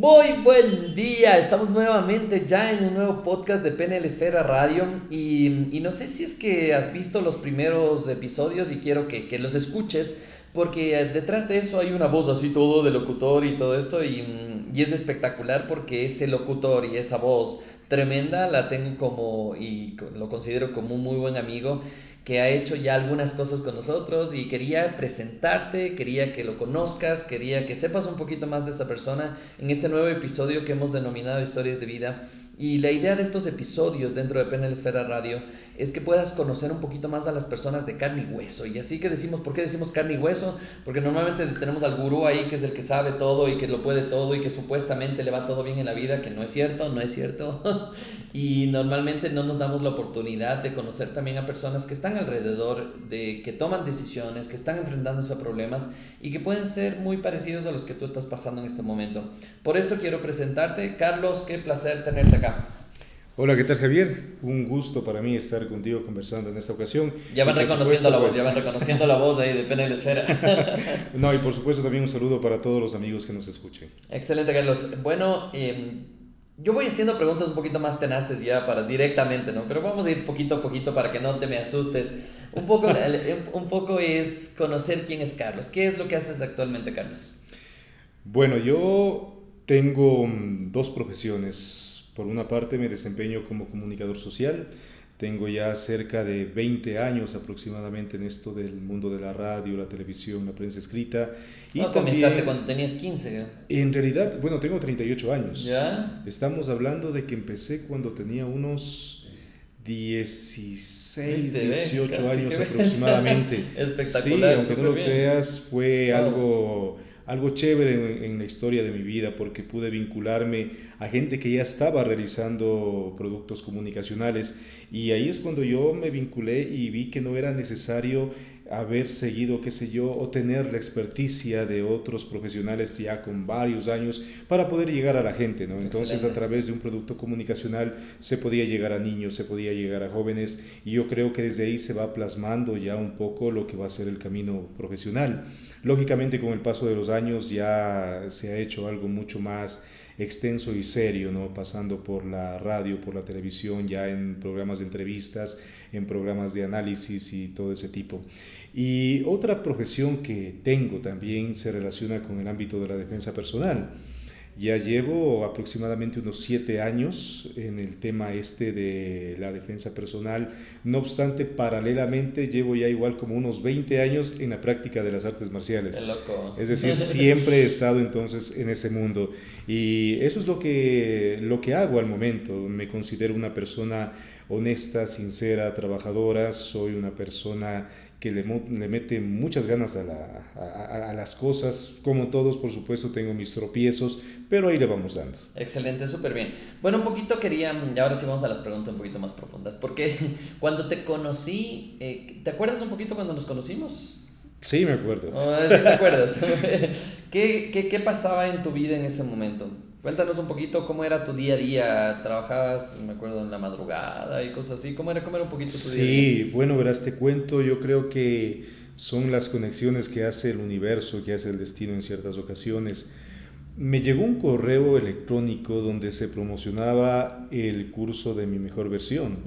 Muy buen día, estamos nuevamente ya en un nuevo podcast de PNL Esfera Radio y, no sé si es que has visto los primeros episodios y quiero que, que, los escuches porque detrás de eso hay una voz así todo de locutor y todo esto y es espectacular porque ese locutor y esa voz tremenda la tengo como y lo considero como un muy buen amigo que ha hecho ya algunas cosas con nosotros y quería presentarte, quería que lo conozcas, quería que sepas un poquito más de esa persona en este nuevo episodio que hemos denominado Historias de Vida. Y la idea de estos episodios dentro de Penel Esfera Radio es que puedas conocer un poquito más a las personas de carne y hueso. Y así que decimos, ¿por qué decimos carne y hueso? Porque normalmente tenemos al gurú ahí que es el que sabe todo y que lo puede todo y que supuestamente le va todo bien en la vida, que no es cierto, no es cierto. y normalmente no nos damos la oportunidad de conocer también a personas que están alrededor, de que toman decisiones, que están enfrentándose a problemas y que pueden ser muy parecidos a los que tú estás pasando en este momento. Por eso quiero presentarte. Carlos, qué placer tenerte acá. Hola, ¿qué tal Javier? Un gusto para mí estar contigo conversando en esta ocasión. Ya van reconociendo la voz, ya van pues, reconociendo la voz ahí de PNL Esfera. no, y por supuesto también un saludo para todos los amigos que nos escuchen. Excelente, Carlos. Bueno, em, yo voy haciendo preguntas un poquito más tenaces ya para directamente, ¿no? Pero vamos a ir poquito a poquito para que no te me asustes. Un poco, un poco es conocer quién es Carlos. ¿Qué es lo que haces actualmente, Carlos? Bueno, yo tengo mm, dos profesiones por una parte me desempeño como comunicador social, tengo ya cerca de 20 años aproximadamente en esto del mundo de la radio, la televisión, la prensa escrita. Y comenzaste cuando tenías 15. En realidad, bueno, tengo 38 años. ¿Ya? Estamos hablando de que empecé cuando tenía unos 16, 18 años aproximadamente. Espectacular. Sí, aunque no lo creas, fue algo algo chévere en, la historia de mi vida porque pude vincularme a gente que ya estaba realizando productos comunicacionales. Y ahí es cuando yo me vinculé y vi que no era necesario haber seguido, qué sé yo, o tener la experticia de otros profesionales ya con varios años para poder llegar a la gente, ¿no? Entonces a través de un producto comunicacional se podía llegar a niños, se podía llegar a jóvenes y yo creo que desde ahí se va plasmando ya un poco lo que va a ser el camino profesional. Lógicamente con el paso de los años ya se ha hecho algo mucho más extenso y serio, ¿no? pasando por la radio, por la televisión, ya en programas de entrevistas, en programas de análisis y todo ese tipo. Y otra profesión que tengo también se relaciona con el ámbito de la defensa personal. Ya llevo aproximadamente unos siete años en el tema este de la defensa personal. No obstante, paralelamente llevo ya igual como unos 20 años en la práctica de las artes marciales. Es decir, siempre he estado entonces en ese mundo. Y eso es lo que, lo que hago al momento. Me considero una persona honesta, sincera, trabajadora. Soy una persona que le, le mete muchas ganas a, la, a, las cosas. Como todos, por supuesto, tengo mis tropiezos, pero ahí le vamos dando. Excelente, súper bien. Bueno, un poquito quería, y ahora sí vamos a las preguntas un poquito más profundas, porque cuando te conocí, eh, ¿te acuerdas un poquito cuando nos conocimos? Sí, me acuerdo. Oh, sí, te acuerdas. ¿Qué, qué, ¿Qué pasaba en tu vida en ese momento? Cuéntanos un poquito cómo era tu día a día. ¿Trabajabas, me acuerdo, en la madrugada y cosas así? ¿Cómo era, cómo era un poquito tu sí, día? Sí, bueno, verás, te cuento, yo creo que son las conexiones que hace el universo, que hace el destino en ciertas ocasiones. Me llegó un correo electrónico donde se promocionaba el curso de mi mejor versión.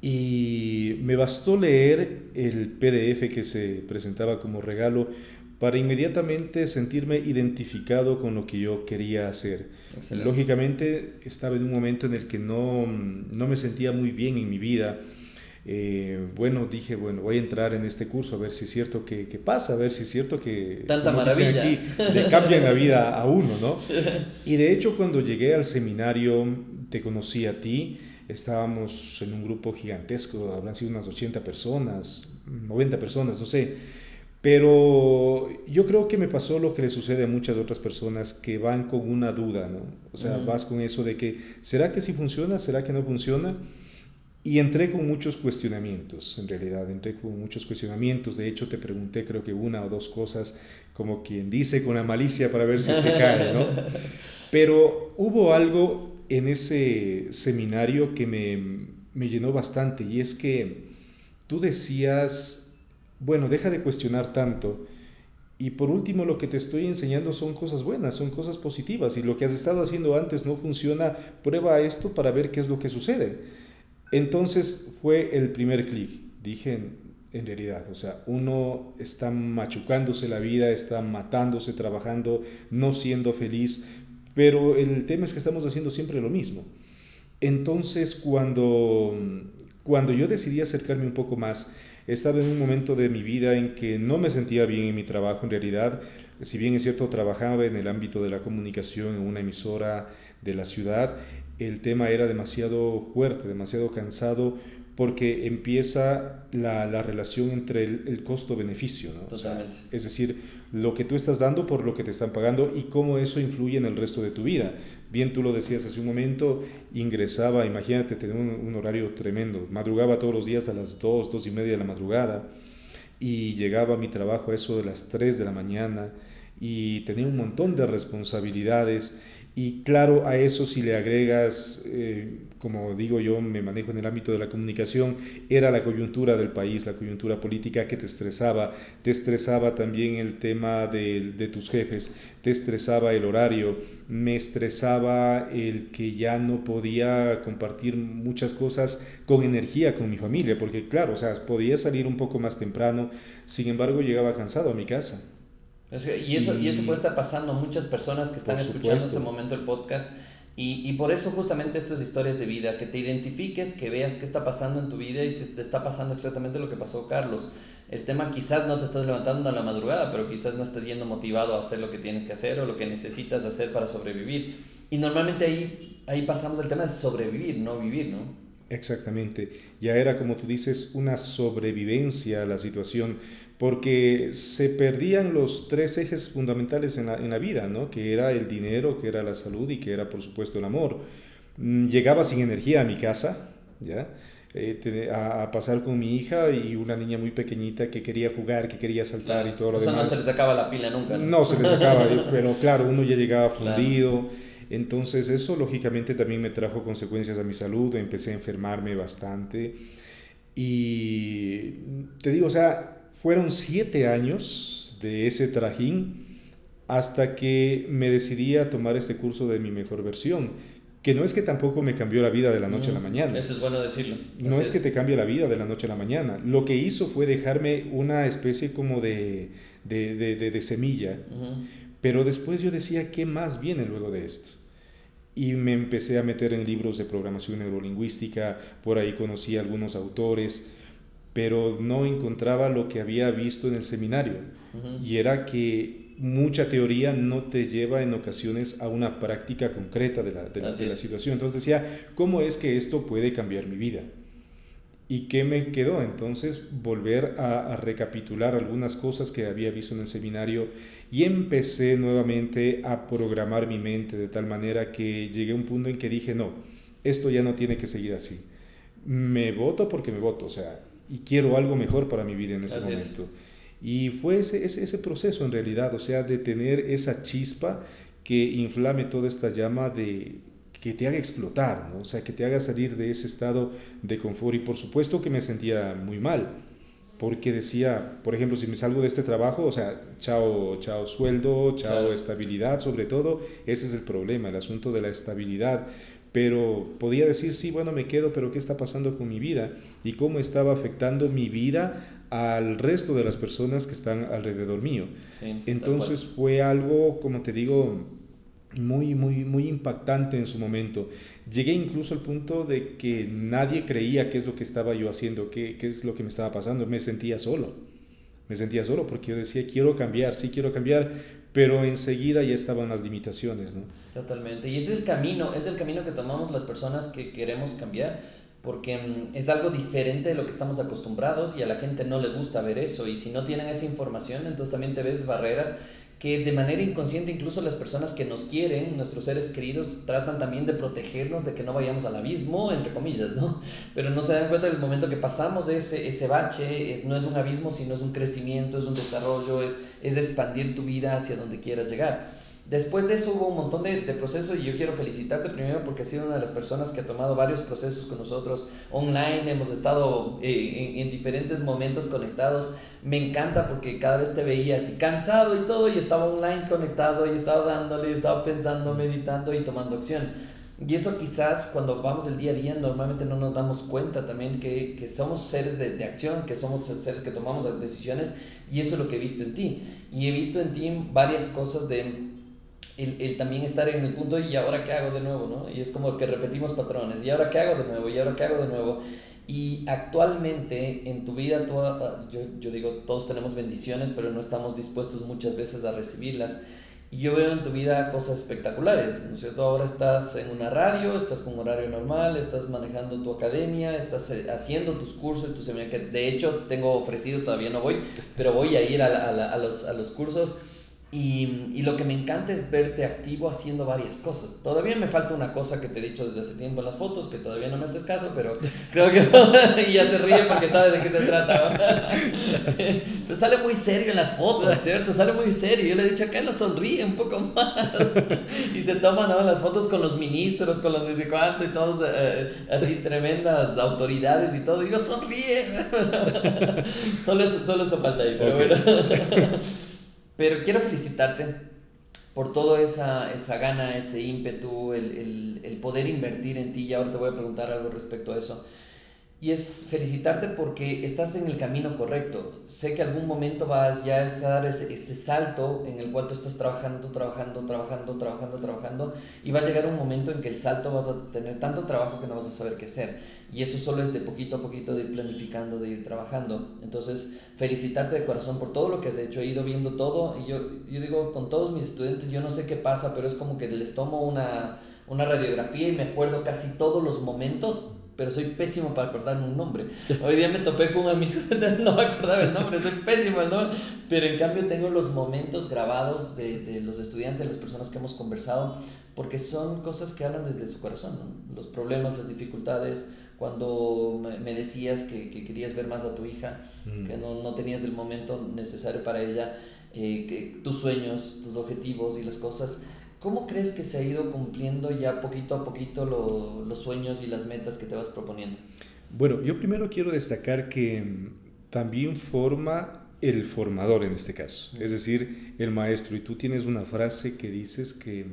Y me bastó leer el PDF que se presentaba como regalo para inmediatamente sentirme identificado con lo que yo quería hacer. Lógicamente estaba en un momento en el que no, no me sentía muy bien en mi vida. Eh, bueno, dije, bueno, voy a entrar en este curso a ver si es cierto que, que pasa, a ver si es cierto que Tanta maravilla. aquí le cambian la vida a uno, ¿no? Y de hecho cuando llegué al seminario, te conocí a ti, estábamos en un grupo gigantesco, habrán sido unas 80 personas, 90 personas, no sé pero yo creo que me pasó lo que le sucede a muchas otras personas que van con una duda, ¿no? O sea, vas con eso de que, ¿será que sí funciona? ¿Será que no funciona? Y entré con muchos cuestionamientos, en realidad, entré con muchos cuestionamientos. De hecho, te pregunté creo que una o dos cosas, como quien dice, con la malicia para ver si es que cae, ¿no? Pero hubo algo en ese seminario que me, me llenó bastante y es que tú decías bueno, deja de cuestionar tanto Y por último, lo que te estoy enseñando son cosas buenas, son cosas positivas. Y lo que has estado haciendo antes no funciona, prueba esto para ver qué es lo que sucede. Entonces fue el primer clic. Dije, en realidad, o sea, uno está machucándose la vida, está matándose, trabajando, no siendo feliz, pero el tema es que estamos haciendo siempre lo mismo. Entonces, cuando, cuando yo decidí acercarme un poco más, estaba en un momento de mi vida en que no me sentía bien en mi trabajo en realidad. Si bien es cierto, trabajaba en el ámbito de la comunicación en una emisora de la ciudad, el tema era demasiado fuerte, demasiado cansado porque empieza la, la relación entre el, costo-beneficio. ¿no? es decir, lo que tú estás dando por lo que te están pagando y cómo eso influye en el resto de tu vida. Bien, tú lo decías hace un momento, ingresaba, imagínate, tener un, horario tremendo, madrugaba todos los días a las 2, 2 y media de la madrugada y llegaba a mi trabajo a eso de las 3 de la mañana y tenía un montón de responsabilidades y claro, a eso si le agregas, eh, como digo yo, me manejo en el ámbito de la comunicación, era la coyuntura del país, la coyuntura política que te estresaba, te estresaba también el tema de, de tus jefes, te estresaba el horario, me estresaba el que ya no podía compartir muchas cosas con energía con mi familia, porque claro, o sea, podía salir un poco más temprano, sin embargo llegaba cansado a mi casa. Y eso, y, eso puede estar pasando a muchas personas que están escuchando en este momento el podcast. Y, y, por eso justamente esto es historias de vida, que te identifiques, que veas qué está pasando en tu vida y si te está pasando exactamente lo que pasó Carlos. El tema quizás no te estás levantando a la madrugada, pero quizás no estés yendo motivado a hacer lo que tienes que hacer o lo que necesitas hacer para sobrevivir. Y normalmente ahí, ahí pasamos el tema de sobrevivir, no vivir, ¿no? Exactamente. Ya era, como tú dices, una sobrevivencia a la situación, porque se perdían los tres ejes fundamentales en la, en la vida, ¿no? que era el dinero, que era la salud y que era por supuesto el amor. Mm, llegaba sin energía a mi casa, ¿ya? Eh, a, pasar con mi hija y una niña muy pequeñita que quería jugar, que quería saltar y todo lo demás. no se les acaba la pila nunca. No, se les acaba, pero claro, uno ya llegaba fundido. Entonces eso lógicamente también me trajo consecuencias a mi salud, empecé a enfermarme bastante. Y te digo, o sea, fueron siete años de ese trajín hasta que me decidí a tomar este curso de mi mejor versión, que no es que tampoco me cambió la vida de la noche a la mm, mañana. Eso es bueno decirlo. no es, que te cambie la vida de la noche a la mañana. Lo que hizo fue dejarme una especie como de, de, de, semilla. Pero después yo decía, ¿qué más viene luego de esto? Y me empecé a meter en libros de programación neurolingüística, por ahí conocí a algunos autores, pero no encontraba lo que había visto en el seminario. Y era que mucha teoría no te lleva en ocasiones a una práctica concreta de la, de la, situación. Entonces decía, ¿cómo es que esto puede cambiar mi vida? ¿Y qué me quedó? Entonces volver a, a, recapitular algunas cosas que había visto en el seminario y empecé nuevamente a programar mi mente de tal manera que llegué a un punto en que dije, no, esto ya no tiene que seguir así. Me voto porque me voto, o sea, y quiero algo mejor para mi vida en ese momento. Y fue ese, ese, ese, proceso en realidad, o sea, de tener esa chispa que inflame toda esta llama de que te haga explotar, ¿no? o sea, que te haga salir de ese estado de confort. Y por supuesto que me sentía muy mal, porque decía, por ejemplo, si me salgo de este trabajo, o sea, chao, chao sueldo, chao estabilidad, sobre todo, ese es el problema, el asunto de la estabilidad pero podía decir, sí, bueno, me quedo, pero ¿qué está pasando con mi vida? Y cómo estaba afectando mi vida al resto de las personas que están alrededor mío. Entonces fue algo, como te digo, muy, muy, muy impactante en su momento. Llegué incluso al punto de que nadie creía qué es lo que estaba yo haciendo, qué, qué es lo que me estaba pasando. Me sentía solo. Me sentía solo porque yo decía, quiero cambiar, sí quiero cambiar, pero enseguida ya estaban las limitaciones, ¿no? Totalmente. Y es el camino, es el camino que tomamos las personas que queremos cambiar, porque mm, es algo diferente de lo que estamos acostumbrados y a la gente no le gusta ver eso. Y si no tienen esa información, entonces también te ves barreras que de manera inconsciente incluso las personas que nos quieren, nuestros seres queridos, tratan también de protegernos de que no vayamos al abismo, entre comillas, ¿no? Pero no se dan cuenta del momento que pasamos ese, ese bache, es, no es un abismo, sino es un crecimiento, es un desarrollo, es, es expandir tu vida hacia donde quieras llegar. Después de eso hubo un montón de, de procesos y yo quiero felicitarte primero porque has sido una de las personas que ha tomado varios procesos con nosotros online, hemos estado eh, en, en, diferentes momentos conectados. Me encanta porque cada vez te veía así cansado y todo y estaba online conectado y estaba dándole, estaba pensando, meditando y tomando acción. Y eso quizás cuando vamos el día a día normalmente no nos damos cuenta también que, que somos seres de, de acción, que somos seres que tomamos decisiones y eso es lo que he visto en ti. Y he visto en ti varias cosas de el, el, también estar en el punto y ahora qué hago de nuevo, ¿no? Y es como que repetimos patrones, y ahora qué hago de nuevo, y ahora qué hago de nuevo. Y actualmente en tu vida, tú, ah, yo, yo digo, todos tenemos bendiciones, pero no estamos dispuestos muchas veces a recibirlas. Y yo veo en tu vida cosas espectaculares, ¿no es cierto? Ahora estás en una radio, estás con horario normal, estás manejando tu academia, estás eh, haciendo tus cursos, tu seminario, que de hecho tengo ofrecido, todavía no voy, pero voy a ir a, a, a, los, a los cursos y, y, lo que me encanta es verte activo haciendo varias cosas. Todavía me falta una cosa que te he dicho desde hace tiempo en las fotos, que todavía no me haces caso, pero creo que y ya se ríe porque sabe de qué se trata. Pero sale muy serio en las fotos, ¿cierto? Sale muy serio. Yo le he dicho acá, la sonríe un poco más. Y se toman ¿no? las fotos con los ministros, con los desde cuánto y todos eh, así tremendas autoridades y todo. Y yo sonríe. Solo eso, solo eso falta ahí, pero okay. bueno. Pero quiero felicitarte por toda esa, esa gana, ese ímpetu, el, el, el, poder invertir en ti. Y ahora te voy a preguntar algo respecto a eso. Y es felicitarte porque estás en el camino correcto. Sé que algún momento vas ya a estar ese, ese salto en el cual tú estás trabajando, trabajando, trabajando, trabajando, trabajando. Y va a llegar un momento en que el salto vas a tener tanto trabajo que no vas a saber qué hacer. Y eso solo es de poquito a poquito de ir planificando, de ir trabajando. Entonces, felicitarte de corazón por todo lo que has hecho. He ido viendo todo y yo, yo digo, con todos mis estudiantes, yo no sé qué pasa, pero es como que les tomo una, una radiografía y me acuerdo casi todos los momentos pero soy pésimo para acordarme un nombre. Hoy día me topé con un amigo, no me acordaba el nombre, soy pésimo el nombre, pero en cambio tengo los momentos grabados de, de los estudiantes, de las personas que hemos conversado, porque son cosas que hablan desde su corazón, ¿no? los problemas, las dificultades, cuando me decías que, que, querías ver más a tu hija, mm. que no, no, tenías el momento necesario para ella, eh, que tus sueños, tus objetivos y las cosas ¿Cómo crees que se ha ido cumpliendo ya poquito a poquito lo, los sueños y las metas que te vas proponiendo? Bueno, yo primero quiero destacar que también forma el formador en este caso, es decir, el maestro. Y tú tienes una frase que dices que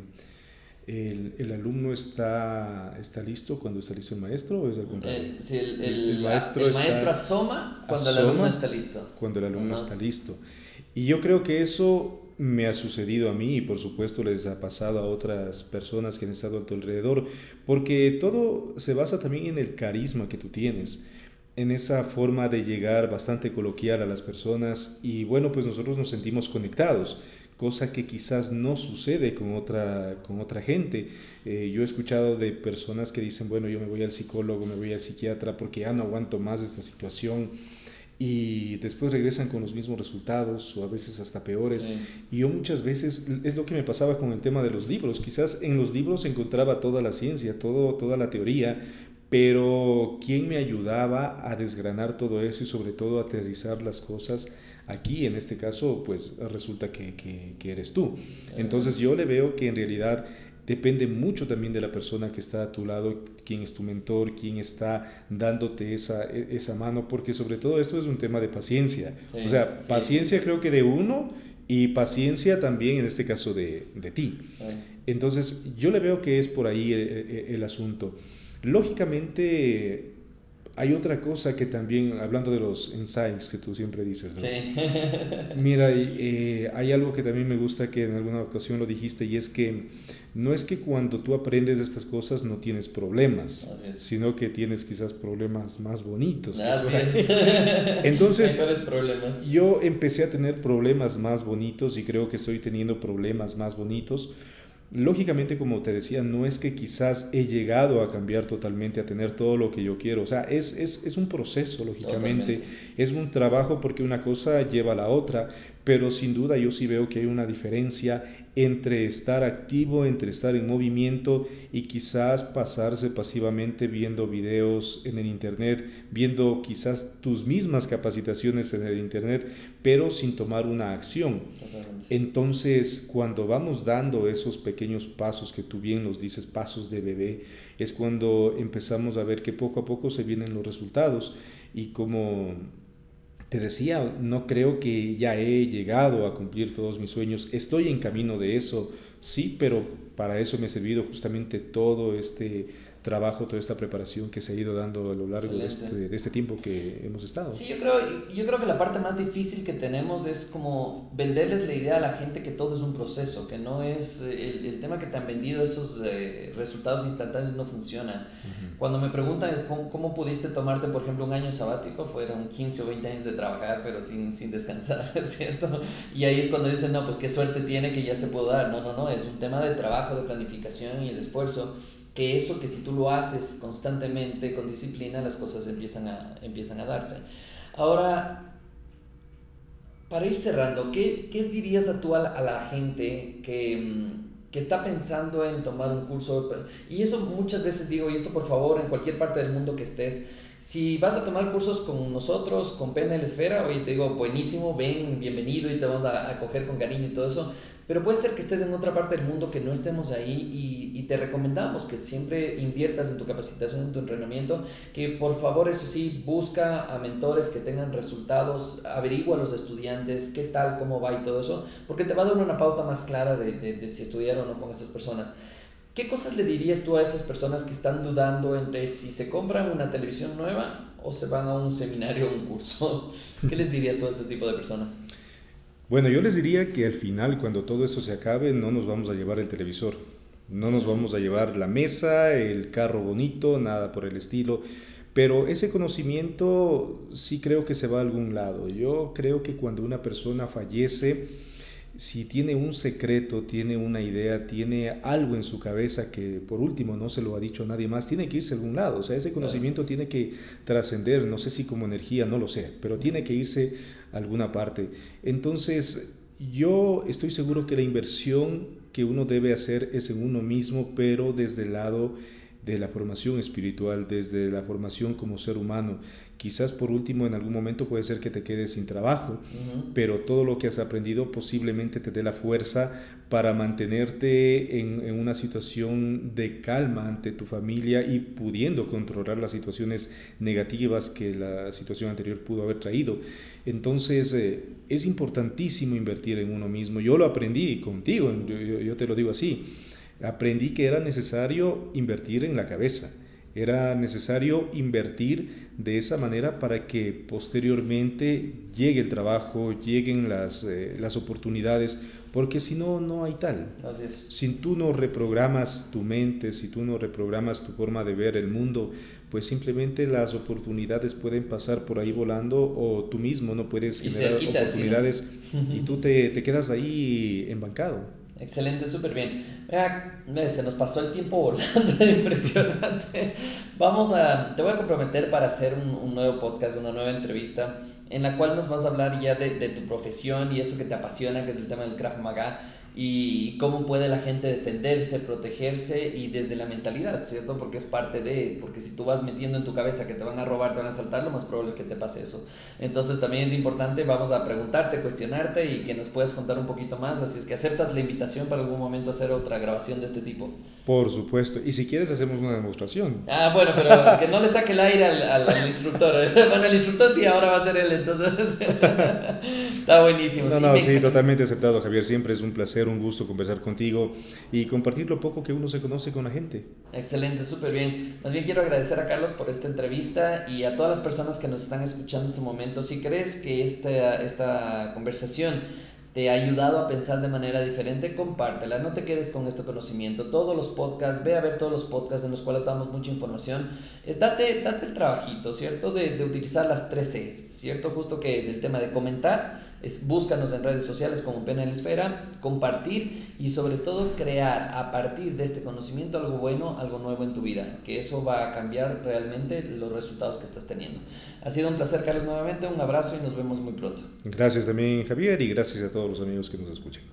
el, el alumno está, está listo cuando está listo el maestro o es al contrario? El, sí, el, el maestro, el maestro asoma cuando asoma el alumno está listo. Cuando el alumno uh -huh. está listo. Y yo creo que eso me ha sucedido a mí y por supuesto les ha pasado a otras personas que han estado a tu alrededor, porque todo se basa también en el carisma que tú tienes, en esa forma de llegar bastante coloquial a las personas y bueno, pues nosotros nos sentimos conectados, cosa que quizás no sucede con otra, con otra gente. Eh, yo he escuchado de personas que dicen, bueno, yo me voy al psicólogo, me voy al psiquiatra porque ya no aguanto más esta situación y después regresan con los mismos resultados o a veces hasta peores. Sí. Y yo muchas veces, es lo que me pasaba con el tema de los libros, quizás en los libros encontraba toda la ciencia, todo, toda la teoría, pero ¿quién me ayudaba a desgranar todo eso y sobre todo a aterrizar las cosas? Aquí, en este caso, pues resulta que, que, que eres tú. Entonces yo le veo que en realidad depende mucho también de la persona que está a tu lado, quién es tu mentor, quién está dándote esa, esa mano, porque sobre todo esto es un tema de paciencia. Sí, o sea, paciencia creo que de uno y paciencia también en este caso de, de ti. Sí. Entonces, yo le veo que es por ahí el, el, el asunto. Lógicamente, hay otra cosa que también, hablando de los ensayos que tú siempre dices, ¿no? sí. mira, eh, hay algo que también me gusta que en alguna ocasión lo dijiste y es que no es que cuando tú aprendes estas cosas no tienes problemas, sino que tienes quizás problemas más bonitos. Entonces, yo empecé a tener problemas más bonitos y creo que estoy teniendo problemas más bonitos Lógicamente, como te decía, no es que quizás he llegado a cambiar totalmente, a tener todo lo que yo quiero. O sea, es, es, es un proceso, lógicamente. Totalmente. Es un trabajo porque una cosa lleva a la otra. Pero sin duda yo sí veo que hay una diferencia entre estar activo, entre estar en movimiento y quizás pasarse pasivamente viendo videos en el Internet, viendo quizás tus mismas capacitaciones en el Internet, pero sin tomar una acción. Entonces, cuando vamos dando esos pequeños pasos que tú bien nos dices, pasos de bebé, es cuando empezamos a ver que poco a poco se vienen los resultados y como te decía, no creo que ya he llegado a cumplir todos mis sueños. Estoy en camino de eso, sí, pero para eso me ha servido justamente todo este trabajo, toda esta preparación que se ha ido dando a lo largo de este, de este, tiempo que hemos estado. Sí, yo creo, yo creo que la parte más difícil que tenemos es como venderles la idea a la gente que todo es un proceso, que no es el, el tema que te han vendido, esos eh, resultados instantáneos no funciona. Cuando me preguntan ¿cómo, ¿cómo, pudiste tomarte, por ejemplo, un año sabático, fueron 15 o 20 años de trabajar, pero sin, sin descansar, ¿cierto? Y ahí es cuando dicen, no, pues qué suerte tiene que ya se pudo dar. No, no, no, es un tema de trabajo, de planificación y el esfuerzo que eso que si tú lo haces constantemente, con disciplina, las cosas empiezan a, empiezan a darse. Ahora, para ir cerrando, ¿qué, qué dirías a tú a la, gente que, mm, que, está pensando en tomar un curso? Y eso muchas veces digo, y esto por favor, en cualquier parte del mundo que estés, si vas a tomar cursos con nosotros, con PNL Esfera, oye, te digo, buenísimo, ven, bienvenido y te vamos a acoger con cariño y todo eso, pero puede ser que estés en otra parte del mundo que no estemos ahí y, y, te recomendamos que siempre inviertas en tu capacitación, en tu entrenamiento, que por favor, eso sí, busca a mentores que tengan resultados, averigua a los estudiantes qué tal, cómo va y todo eso, porque te va a dar una pauta más clara de, de, de si estudiar o no con estas personas. ¿Qué cosas le dirías tú a esas personas que están dudando entre si se compran una televisión nueva o se van a un seminario o un curso? ¿Qué les dirías tú a ese tipo de personas? Bueno, yo les diría que al final, cuando todo eso se acabe, no nos vamos a llevar el televisor, no nos vamos a llevar la mesa, el carro bonito, nada por el estilo. Pero ese conocimiento sí creo que se va a algún lado. Yo creo que cuando una persona fallece, si tiene un secreto, tiene una idea, tiene algo en su cabeza que por último no se lo ha dicho nadie más, tiene que irse a algún lado. O sea, ese conocimiento tiene que trascender, no sé si como energía, no lo sé, pero tiene que irse a alguna parte. Entonces, yo estoy seguro que la inversión que uno debe hacer es en uno mismo, pero desde el lado de la formación espiritual, desde la formación como ser humano. Quizás por último en algún momento puede ser que te quedes sin trabajo, pero todo lo que has aprendido posiblemente te dé la fuerza para mantenerte en, en, una situación de calma ante tu familia y pudiendo controlar las situaciones negativas que la situación anterior pudo haber traído. Entonces eh, es importantísimo invertir en uno mismo. Yo lo aprendí contigo, yo, yo, yo te lo digo así aprendí que era necesario invertir en la cabeza. Era necesario invertir de esa manera para que posteriormente llegue el trabajo, lleguen las, eh, las oportunidades, porque si no, no hay tal. Si tú no reprogramas tu mente, si tú no reprogramas tu forma de ver el mundo, pues simplemente las oportunidades pueden pasar por ahí volando o tú mismo no puedes generar oportunidades y tú te, te quedas ahí embancado. Excelente, súper bien. Mira, se nos pasó el tiempo volando, impresionante. Vamos a, te voy a comprometer para hacer un, un, nuevo podcast, una nueva entrevista, en la cual nos vas a hablar ya de, de tu profesión y eso que te apasiona, que es el tema del Krav Maga y cómo puede la gente defenderse, protegerse y desde la mentalidad, ¿cierto? Porque es parte de, porque si tú vas metiendo en tu cabeza que te van a robar, te van a asaltar, lo más probable es que te pase eso. Entonces también es importante, vamos a preguntarte, cuestionarte y que nos puedas contar un poquito más, así es que aceptas la invitación para algún momento hacer otra grabación de este tipo. Por supuesto, y si quieres hacemos una demostración. Ah, bueno, pero que no le saque el aire al, al, instructor. bueno, el instructor sí, ahora va a ser él, entonces está buenísimo. No, sí, no, sí, totalmente aceptado, Javier, siempre es un placer un gusto conversar contigo y compartir lo poco que uno se conoce con la gente. Excelente, súper bien. Más bien quiero agradecer a Carlos por esta entrevista y a todas las personas que nos están escuchando en este momento. Si crees que esta, esta conversación te ha ayudado a pensar de manera diferente, compártela, no te quedes con este conocimiento. Todos los podcasts, ve a ver todos los podcasts en los cuales damos mucha información. Date, date el trabajito, ¿cierto? De, de utilizar las 3 C, ¿cierto? Justo que es el tema de comentar, Es, búscanos en redes sociales como Pena de la Esfera, compartir y sobre todo crear a partir de este conocimiento algo bueno, algo nuevo en tu vida, que eso va a cambiar realmente los resultados que estás teniendo. Ha sido un placer, Carlos, nuevamente, un abrazo y nos vemos muy pronto. Gracias también, Javier, y gracias a todos los amigos que nos escuchan.